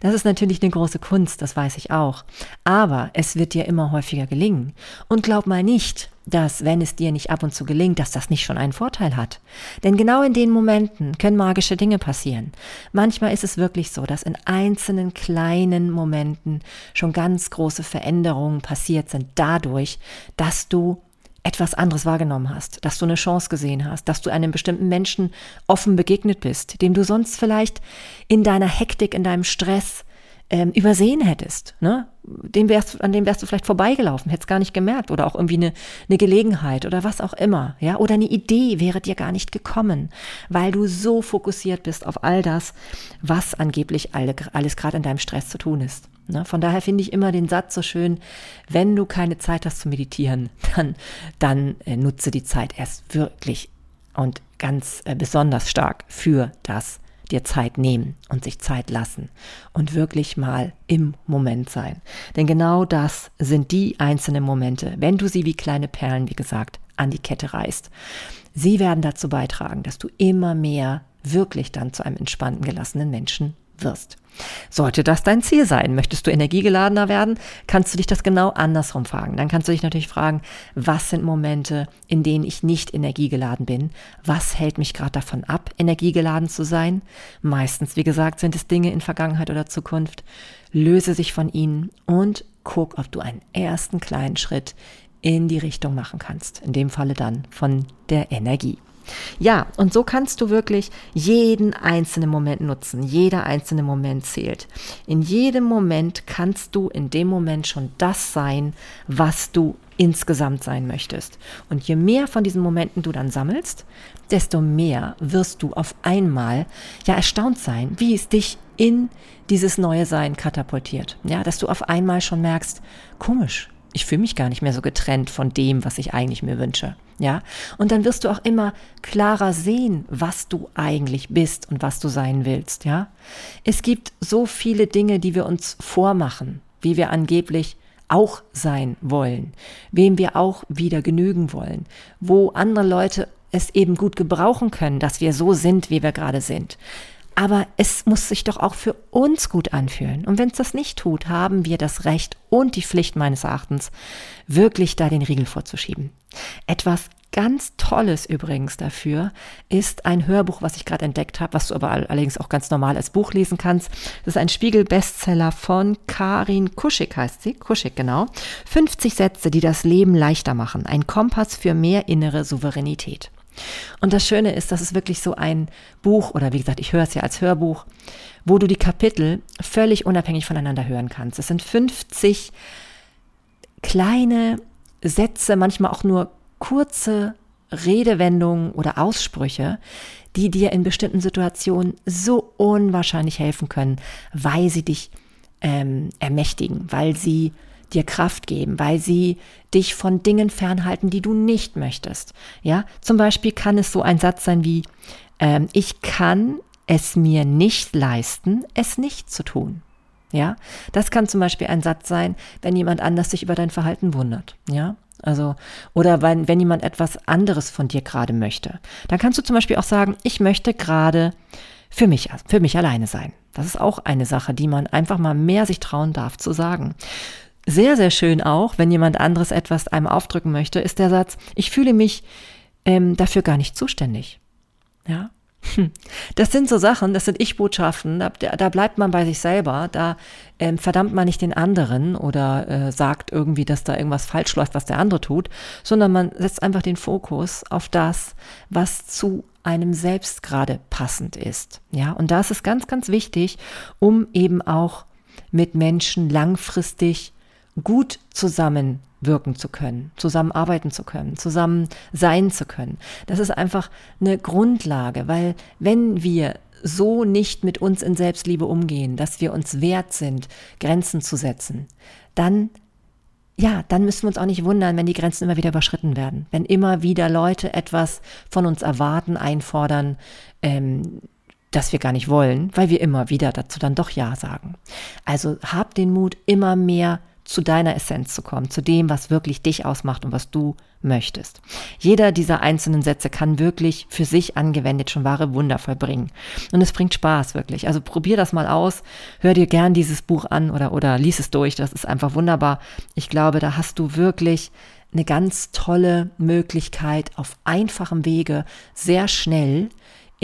Das ist natürlich eine große Kunst, das weiß ich auch. Aber es wird dir immer häufiger gelingen. Und glaub mal nicht, dass, wenn es dir nicht ab und zu gelingt, dass das nicht schon einen Vorteil hat. Denn genau in den Momenten können magische Dinge passieren. Manchmal ist es wirklich so, dass in einzelnen kleinen Momenten schon ganz große Veränderungen passiert sind, dadurch, dass du etwas anderes wahrgenommen hast, dass du eine Chance gesehen hast, dass du einem bestimmten Menschen offen begegnet bist, dem du sonst vielleicht in deiner Hektik, in deinem Stress ähm, übersehen hättest. Ne? Dem wärst, an dem wärst du vielleicht vorbeigelaufen, hättest gar nicht gemerkt oder auch irgendwie eine, eine Gelegenheit oder was auch immer. Ja? Oder eine Idee wäre dir gar nicht gekommen, weil du so fokussiert bist auf all das, was angeblich alle, alles gerade in deinem Stress zu tun ist. Ne? Von daher finde ich immer den Satz so schön, wenn du keine Zeit hast zu meditieren, dann, dann äh, nutze die Zeit erst wirklich und ganz äh, besonders stark für das dir Zeit nehmen und sich Zeit lassen und wirklich mal im Moment sein. Denn genau das sind die einzelnen Momente, wenn du sie wie kleine Perlen, wie gesagt, an die Kette reißt. Sie werden dazu beitragen, dass du immer mehr wirklich dann zu einem entspannten, gelassenen Menschen wirst. Sollte das dein Ziel sein, möchtest du energiegeladener werden, kannst du dich das genau andersrum fragen. Dann kannst du dich natürlich fragen, was sind Momente, in denen ich nicht energiegeladen bin? Was hält mich gerade davon ab, energiegeladen zu sein? Meistens, wie gesagt, sind es Dinge in Vergangenheit oder Zukunft. Löse sich von ihnen und guck, ob du einen ersten kleinen Schritt in die Richtung machen kannst. In dem Falle dann von der Energie. Ja, und so kannst du wirklich jeden einzelnen Moment nutzen. Jeder einzelne Moment zählt. In jedem Moment kannst du in dem Moment schon das sein, was du insgesamt sein möchtest. Und je mehr von diesen Momenten du dann sammelst, desto mehr wirst du auf einmal ja erstaunt sein, wie es dich in dieses neue Sein katapultiert. Ja, dass du auf einmal schon merkst, komisch, ich fühle mich gar nicht mehr so getrennt von dem, was ich eigentlich mir wünsche. Ja, und dann wirst du auch immer klarer sehen, was du eigentlich bist und was du sein willst. Ja, es gibt so viele Dinge, die wir uns vormachen, wie wir angeblich auch sein wollen, wem wir auch wieder genügen wollen, wo andere Leute es eben gut gebrauchen können, dass wir so sind, wie wir gerade sind. Aber es muss sich doch auch für uns gut anfühlen. Und wenn es das nicht tut, haben wir das Recht und die Pflicht meines Erachtens, wirklich da den Riegel vorzuschieben. Etwas ganz Tolles übrigens dafür ist ein Hörbuch, was ich gerade entdeckt habe, was du aber allerdings auch ganz normal als Buch lesen kannst. Das ist ein Spiegel-Bestseller von Karin Kuschig, heißt sie. Kuschig, genau. 50 Sätze, die das Leben leichter machen. Ein Kompass für mehr innere Souveränität. Und das Schöne ist, dass es wirklich so ein Buch, oder wie gesagt, ich höre es ja als Hörbuch, wo du die Kapitel völlig unabhängig voneinander hören kannst. Es sind 50 kleine Sätze, manchmal auch nur kurze Redewendungen oder Aussprüche, die dir in bestimmten Situationen so unwahrscheinlich helfen können, weil sie dich ähm, ermächtigen, weil sie dir Kraft geben, weil sie dich von Dingen fernhalten, die du nicht möchtest. Ja, zum Beispiel kann es so ein Satz sein wie, ähm, ich kann es mir nicht leisten, es nicht zu tun. Ja, das kann zum Beispiel ein Satz sein, wenn jemand anders sich über dein Verhalten wundert. Ja, also, oder wenn, wenn jemand etwas anderes von dir gerade möchte. Dann kannst du zum Beispiel auch sagen, ich möchte gerade für mich, für mich alleine sein. Das ist auch eine Sache, die man einfach mal mehr sich trauen darf zu sagen. Sehr, sehr schön auch, wenn jemand anderes etwas einem aufdrücken möchte, ist der Satz, ich fühle mich ähm, dafür gar nicht zuständig. Ja. Hm. Das sind so Sachen, das sind Ich-Botschaften, da, da, bleibt man bei sich selber, da ähm, verdammt man nicht den anderen oder äh, sagt irgendwie, dass da irgendwas falsch läuft, was der andere tut, sondern man setzt einfach den Fokus auf das, was zu einem selbst gerade passend ist. Ja, und da ist es ganz, ganz wichtig, um eben auch mit Menschen langfristig gut zusammenwirken zu können, zusammenarbeiten zu können, zusammen sein zu können. Das ist einfach eine Grundlage, weil wenn wir so nicht mit uns in Selbstliebe umgehen, dass wir uns wert sind, Grenzen zu setzen, dann ja, dann müssen wir uns auch nicht wundern, wenn die Grenzen immer wieder überschritten werden. Wenn immer wieder Leute etwas von uns erwarten, einfordern, ähm, das wir gar nicht wollen, weil wir immer wieder dazu dann doch Ja sagen. Also hab den Mut, immer mehr zu deiner Essenz zu kommen, zu dem, was wirklich dich ausmacht und was du möchtest. Jeder dieser einzelnen Sätze kann wirklich für sich angewendet schon wahre Wunder vollbringen. Und es bringt Spaß, wirklich. Also probier das mal aus, hör dir gern dieses Buch an oder, oder lies es durch. Das ist einfach wunderbar. Ich glaube, da hast du wirklich eine ganz tolle Möglichkeit, auf einfachem Wege sehr schnell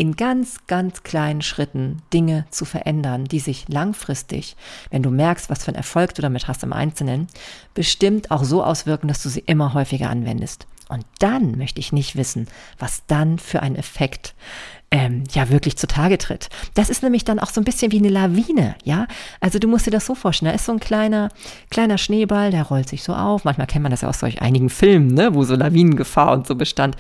in ganz, ganz kleinen Schritten Dinge zu verändern, die sich langfristig, wenn du merkst, was für einen Erfolg du damit hast im Einzelnen, bestimmt auch so auswirken, dass du sie immer häufiger anwendest. Und dann möchte ich nicht wissen, was dann für ein Effekt ähm, ja wirklich zutage tritt. Das ist nämlich dann auch so ein bisschen wie eine Lawine, ja. Also du musst dir das so vorstellen, da ist so ein kleiner, kleiner Schneeball, der rollt sich so auf. Manchmal kennt man das ja aus solch einigen Filmen, ne, wo so Lawinengefahr und so bestand.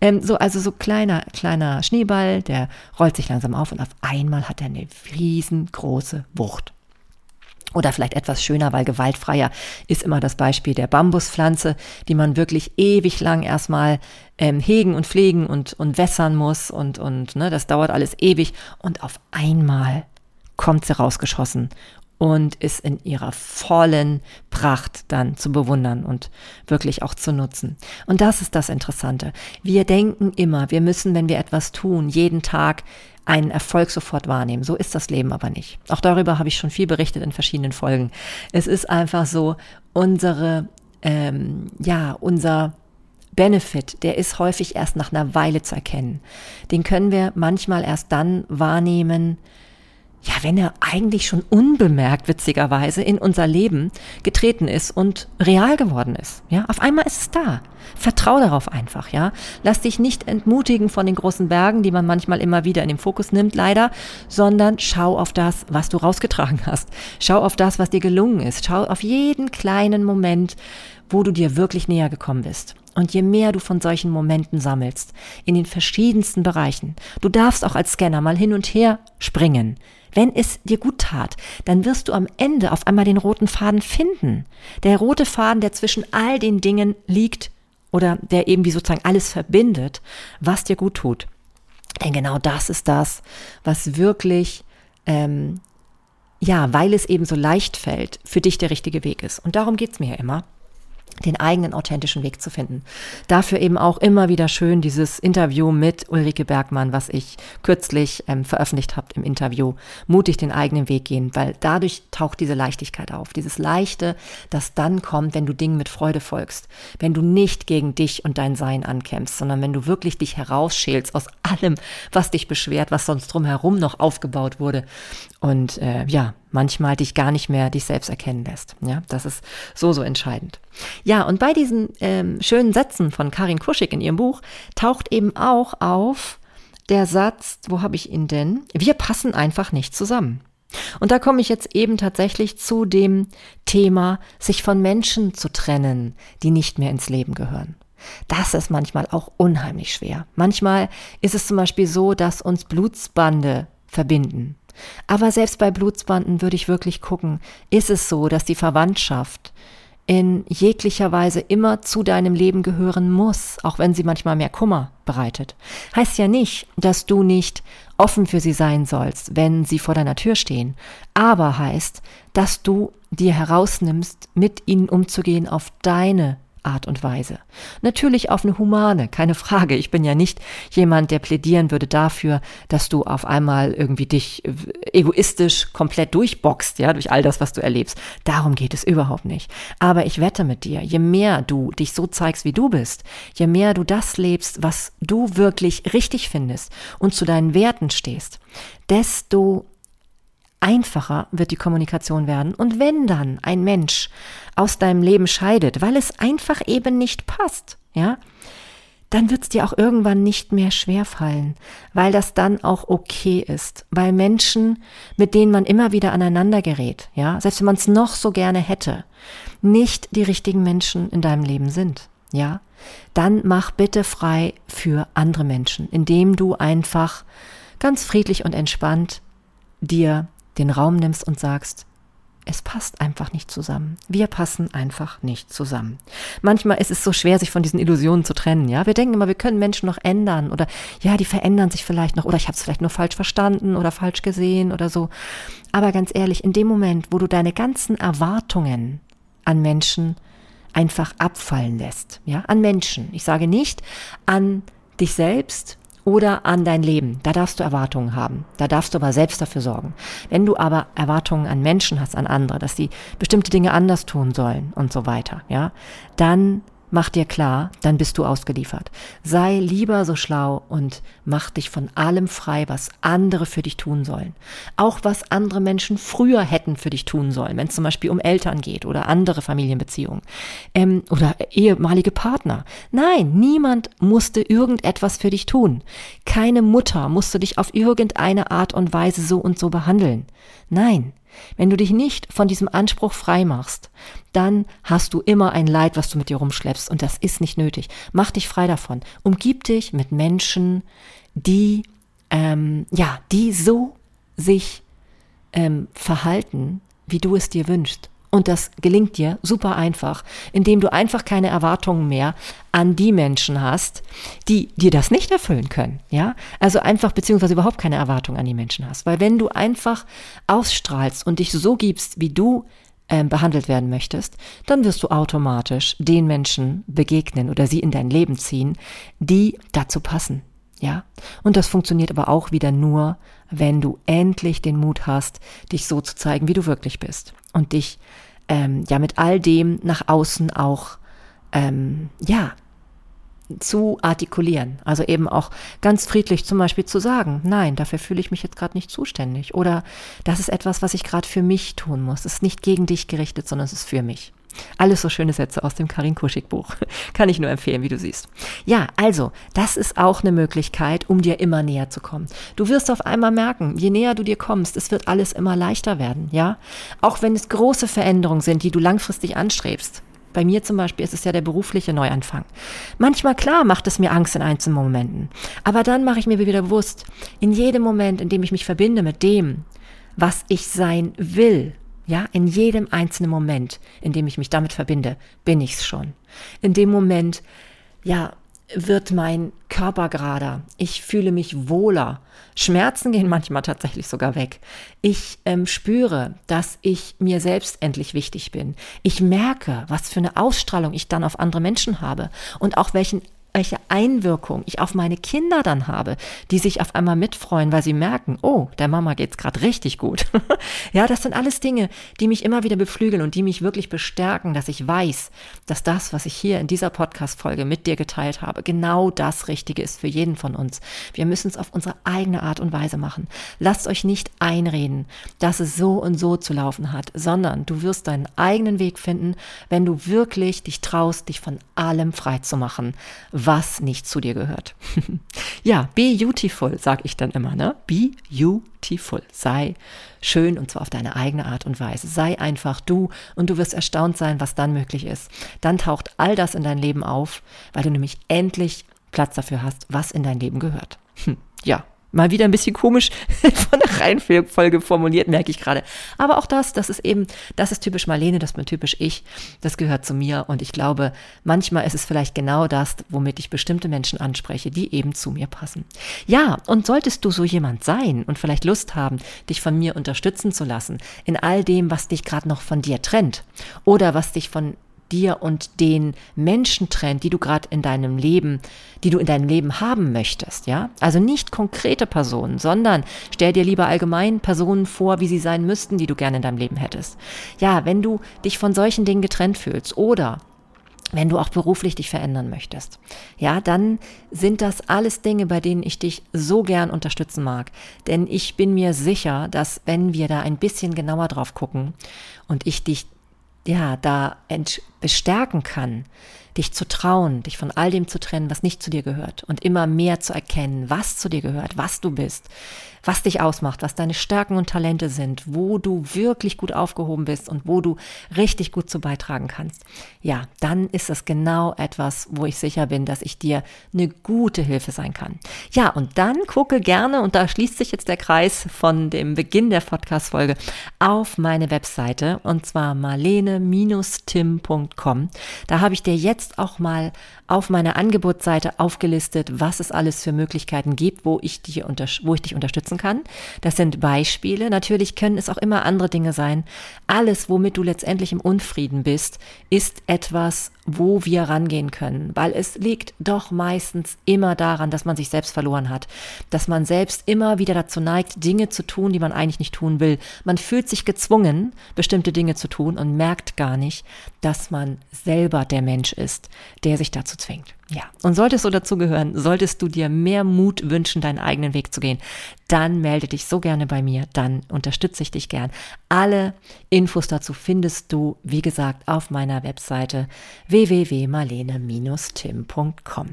Ähm, so, also so kleiner, kleiner Schneeball, der rollt sich langsam auf und auf einmal hat er eine riesengroße Wucht. Oder vielleicht etwas schöner, weil gewaltfreier ist immer das Beispiel der Bambuspflanze, die man wirklich ewig lang erstmal ähm, hegen und pflegen und, und wässern muss und, und ne, das dauert alles ewig und auf einmal kommt sie rausgeschossen und ist in ihrer vollen Pracht dann zu bewundern und wirklich auch zu nutzen. Und das ist das Interessante. Wir denken immer, wir müssen, wenn wir etwas tun, jeden Tag einen Erfolg sofort wahrnehmen. So ist das Leben aber nicht. Auch darüber habe ich schon viel berichtet in verschiedenen Folgen. Es ist einfach so, unsere, ähm, ja, unser Benefit, der ist häufig erst nach einer Weile zu erkennen. Den können wir manchmal erst dann wahrnehmen, ja, wenn er eigentlich schon unbemerkt, witzigerweise, in unser Leben getreten ist und real geworden ist. Ja, auf einmal ist es da. Vertrau darauf einfach, ja. Lass dich nicht entmutigen von den großen Bergen, die man manchmal immer wieder in den Fokus nimmt, leider, sondern schau auf das, was du rausgetragen hast. Schau auf das, was dir gelungen ist. Schau auf jeden kleinen Moment, wo du dir wirklich näher gekommen bist. Und je mehr du von solchen Momenten sammelst, in den verschiedensten Bereichen, du darfst auch als Scanner mal hin und her springen. Wenn es dir gut tat, dann wirst du am Ende auf einmal den roten Faden finden. Der rote Faden, der zwischen all den Dingen liegt oder der eben wie sozusagen alles verbindet, was dir gut tut. Denn genau das ist das, was wirklich ähm, ja, weil es eben so leicht fällt, für dich der richtige Weg ist. Und darum geht's mir ja immer den eigenen authentischen Weg zu finden. Dafür eben auch immer wieder schön dieses Interview mit Ulrike Bergmann, was ich kürzlich ähm, veröffentlicht habe im Interview, mutig den eigenen Weg gehen, weil dadurch taucht diese Leichtigkeit auf, dieses Leichte, das dann kommt, wenn du Dingen mit Freude folgst, wenn du nicht gegen dich und dein Sein ankämpfst, sondern wenn du wirklich dich herausschälst aus allem, was dich beschwert, was sonst drumherum noch aufgebaut wurde und äh, ja, manchmal dich gar nicht mehr dich selbst erkennen lässt. Ja, das ist so, so entscheidend. Ja, und bei diesen ähm, schönen Sätzen von Karin Kuschig in ihrem Buch taucht eben auch auf der Satz, wo habe ich ihn denn? Wir passen einfach nicht zusammen. Und da komme ich jetzt eben tatsächlich zu dem Thema, sich von Menschen zu trennen, die nicht mehr ins Leben gehören. Das ist manchmal auch unheimlich schwer. Manchmal ist es zum Beispiel so, dass uns Blutsbande verbinden. Aber selbst bei Blutsbanden würde ich wirklich gucken, ist es so, dass die Verwandtschaft in jeglicher Weise immer zu deinem Leben gehören muss, auch wenn sie manchmal mehr Kummer bereitet. Heißt ja nicht, dass du nicht offen für sie sein sollst, wenn sie vor deiner Tür stehen, aber heißt, dass du dir herausnimmst, mit ihnen umzugehen auf deine Art und Weise. Natürlich auf eine humane, keine Frage. Ich bin ja nicht jemand, der plädieren würde dafür, dass du auf einmal irgendwie dich äh, egoistisch komplett durchboxt, ja, durch all das, was du erlebst. Darum geht es überhaupt nicht. Aber ich wette mit dir, je mehr du dich so zeigst, wie du bist, je mehr du das lebst, was du wirklich richtig findest und zu deinen Werten stehst, desto einfacher wird die Kommunikation werden. Und wenn dann ein Mensch aus deinem Leben scheidet, weil es einfach eben nicht passt, ja, dann wird es dir auch irgendwann nicht mehr schwer fallen, weil das dann auch okay ist, weil Menschen, mit denen man immer wieder aneinander gerät, ja, selbst wenn man es noch so gerne hätte, nicht die richtigen Menschen in deinem Leben sind, ja, dann mach bitte frei für andere Menschen, indem du einfach ganz friedlich und entspannt dir den Raum nimmst und sagst, es passt einfach nicht zusammen. Wir passen einfach nicht zusammen. Manchmal ist es so schwer, sich von diesen Illusionen zu trennen. Ja, wir denken immer, wir können Menschen noch ändern oder ja, die verändern sich vielleicht noch oder ich habe es vielleicht nur falsch verstanden oder falsch gesehen oder so. Aber ganz ehrlich, in dem Moment, wo du deine ganzen Erwartungen an Menschen einfach abfallen lässt, ja, an Menschen. Ich sage nicht an dich selbst, oder an dein Leben. Da darfst du Erwartungen haben. Da darfst du aber selbst dafür sorgen. Wenn du aber Erwartungen an Menschen hast, an andere, dass sie bestimmte Dinge anders tun sollen und so weiter, ja, dann Mach dir klar, dann bist du ausgeliefert. Sei lieber so schlau und mach dich von allem frei, was andere für dich tun sollen. Auch was andere Menschen früher hätten für dich tun sollen, wenn es zum Beispiel um Eltern geht oder andere Familienbeziehungen ähm, oder ehemalige Partner. Nein, niemand musste irgendetwas für dich tun. Keine Mutter musste dich auf irgendeine Art und Weise so und so behandeln. Nein, wenn du dich nicht von diesem Anspruch frei machst, dann hast du immer ein Leid, was du mit dir rumschleppst und das ist nicht nötig. Mach dich frei davon. Umgib dich mit Menschen, die ähm, ja, die so sich ähm, verhalten, wie du es dir wünschst. Und das gelingt dir super einfach, indem du einfach keine Erwartungen mehr an die Menschen hast, die dir das nicht erfüllen können. Ja, also einfach beziehungsweise überhaupt keine Erwartungen an die Menschen hast. Weil wenn du einfach ausstrahlst und dich so gibst, wie du äh, behandelt werden möchtest, dann wirst du automatisch den Menschen begegnen oder sie in dein Leben ziehen, die dazu passen. Ja, und das funktioniert aber auch wieder nur, wenn du endlich den Mut hast, dich so zu zeigen, wie du wirklich bist und dich ähm, ja mit all dem nach außen auch ähm, ja zu artikulieren. Also eben auch ganz friedlich zum Beispiel zu sagen, nein, dafür fühle ich mich jetzt gerade nicht zuständig. Oder das ist etwas, was ich gerade für mich tun muss. Es ist nicht gegen dich gerichtet, sondern es ist für mich. Alles so schöne Sätze aus dem Karin Kuschig Buch. Kann ich nur empfehlen, wie du siehst. Ja, also, das ist auch eine Möglichkeit, um dir immer näher zu kommen. Du wirst auf einmal merken, je näher du dir kommst, es wird alles immer leichter werden, ja? Auch wenn es große Veränderungen sind, die du langfristig anstrebst. Bei mir zum Beispiel ist es ja der berufliche Neuanfang. Manchmal, klar, macht es mir Angst in einzelnen Momenten. Aber dann mache ich mir wieder bewusst, in jedem Moment, in dem ich mich verbinde mit dem, was ich sein will, ja, in jedem einzelnen Moment, in dem ich mich damit verbinde, bin ich's schon. In dem Moment, ja, wird mein Körper gerader. Ich fühle mich wohler. Schmerzen gehen manchmal tatsächlich sogar weg. Ich ähm, spüre, dass ich mir selbst endlich wichtig bin. Ich merke, was für eine Ausstrahlung ich dann auf andere Menschen habe und auch welchen welche Einwirkung ich auf meine Kinder dann habe, die sich auf einmal mitfreuen, weil sie merken, oh, der Mama geht's gerade richtig gut. ja, das sind alles Dinge, die mich immer wieder beflügeln und die mich wirklich bestärken, dass ich weiß, dass das, was ich hier in dieser Podcast-Folge mit dir geteilt habe, genau das Richtige ist für jeden von uns. Wir müssen es auf unsere eigene Art und Weise machen. Lasst euch nicht einreden, dass es so und so zu laufen hat, sondern du wirst deinen eigenen Weg finden, wenn du wirklich dich traust, dich von allem frei zu machen was nicht zu dir gehört. ja, be beautiful, sag ich dann immer, ne? Be beautiful. Sei schön und zwar auf deine eigene Art und Weise. Sei einfach du und du wirst erstaunt sein, was dann möglich ist. Dann taucht all das in dein Leben auf, weil du nämlich endlich Platz dafür hast, was in dein Leben gehört. Hm, ja, Mal wieder ein bisschen komisch von der Reihenfolge formuliert, merke ich gerade. Aber auch das, das ist eben, das ist typisch Marlene, das bin typisch ich. Das gehört zu mir und ich glaube, manchmal ist es vielleicht genau das, womit ich bestimmte Menschen anspreche, die eben zu mir passen. Ja, und solltest du so jemand sein und vielleicht Lust haben, dich von mir unterstützen zu lassen in all dem, was dich gerade noch von dir trennt oder was dich von dir und den Menschen trennt, die du gerade in deinem Leben, die du in deinem Leben haben möchtest, ja? Also nicht konkrete Personen, sondern stell dir lieber allgemein Personen vor, wie sie sein müssten, die du gerne in deinem Leben hättest. Ja, wenn du dich von solchen Dingen getrennt fühlst oder wenn du auch beruflich dich verändern möchtest, ja, dann sind das alles Dinge, bei denen ich dich so gern unterstützen mag. Denn ich bin mir sicher, dass wenn wir da ein bisschen genauer drauf gucken und ich dich ja, da bestärken kann, dich zu trauen, dich von all dem zu trennen, was nicht zu dir gehört und immer mehr zu erkennen, was zu dir gehört, was du bist, was dich ausmacht, was deine Stärken und Talente sind, wo du wirklich gut aufgehoben bist und wo du richtig gut zu beitragen kannst. Ja, dann ist das genau etwas, wo ich sicher bin, dass ich dir eine gute Hilfe sein kann. Ja, und dann gucke gerne, und da schließt sich jetzt der Kreis von dem Beginn der Podcast-Folge, auf meine Webseite und zwar marlene-tim.com. Da habe ich dir jetzt auch mal auf meiner Angebotsseite aufgelistet, was es alles für Möglichkeiten gibt, wo ich, dich wo ich dich unterstützen kann. Das sind Beispiele. Natürlich können es auch immer andere Dinge sein. Alles, womit du letztendlich im Unfrieden bist, ist etwas, wo wir rangehen können, weil es liegt doch meistens immer daran, dass man sich selbst verloren hat, dass man selbst immer wieder dazu neigt, Dinge zu tun, die man eigentlich nicht tun will. Man fühlt sich gezwungen, bestimmte Dinge zu tun und merkt gar nicht, dass man selber der Mensch ist, der sich dazu Fängd. Ja, und solltest du dazu gehören, solltest du dir mehr Mut wünschen, deinen eigenen Weg zu gehen, dann melde dich so gerne bei mir, dann unterstütze ich dich gern. Alle Infos dazu findest du, wie gesagt, auf meiner Webseite www.marlene-tim.com.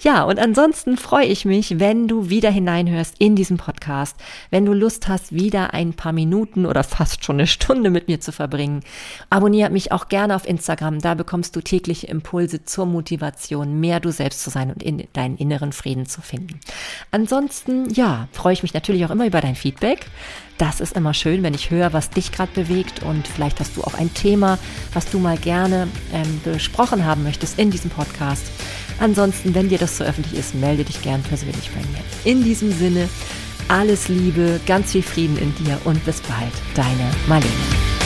Ja, und ansonsten freue ich mich, wenn du wieder hineinhörst in diesen Podcast, wenn du Lust hast, wieder ein paar Minuten oder fast schon eine Stunde mit mir zu verbringen. Abonniere mich auch gerne auf Instagram, da bekommst du tägliche Impulse zur Motivation, mehr du selbst zu sein und in deinen inneren Frieden zu finden. Ansonsten, ja, freue ich mich natürlich auch immer über dein Feedback. Das ist immer schön, wenn ich höre, was dich gerade bewegt und vielleicht hast du auch ein Thema, was du mal gerne ähm, besprochen haben möchtest in diesem Podcast. Ansonsten, wenn dir das so öffentlich ist, melde dich gern persönlich bei mir. In diesem Sinne, alles Liebe, ganz viel Frieden in dir und bis bald, deine Marlene.